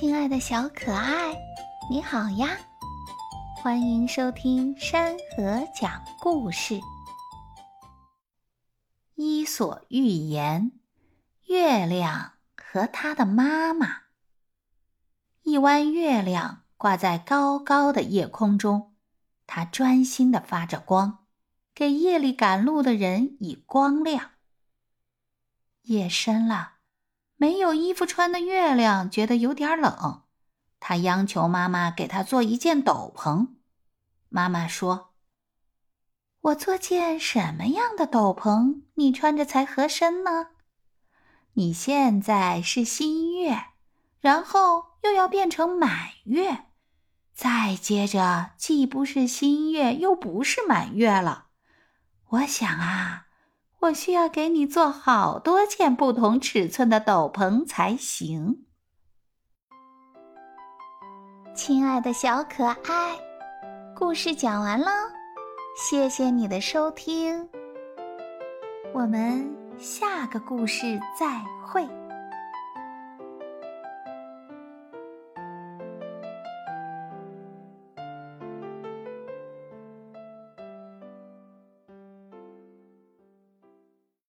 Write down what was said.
亲爱的小可爱，你好呀！欢迎收听山河讲故事。《伊索寓言》：月亮和他的妈妈。一弯月亮挂在高高的夜空中，它专心的发着光，给夜里赶路的人以光亮。夜深了。没有衣服穿的月亮觉得有点冷，他央求妈妈给他做一件斗篷。妈妈说：“我做件什么样的斗篷，你穿着才合身呢？你现在是新月，然后又要变成满月，再接着既不是新月，又不是满月了。我想啊。”我需要给你做好多件不同尺寸的斗篷才行，亲爱的小可爱，故事讲完了，谢谢你的收听，我们下个故事再会。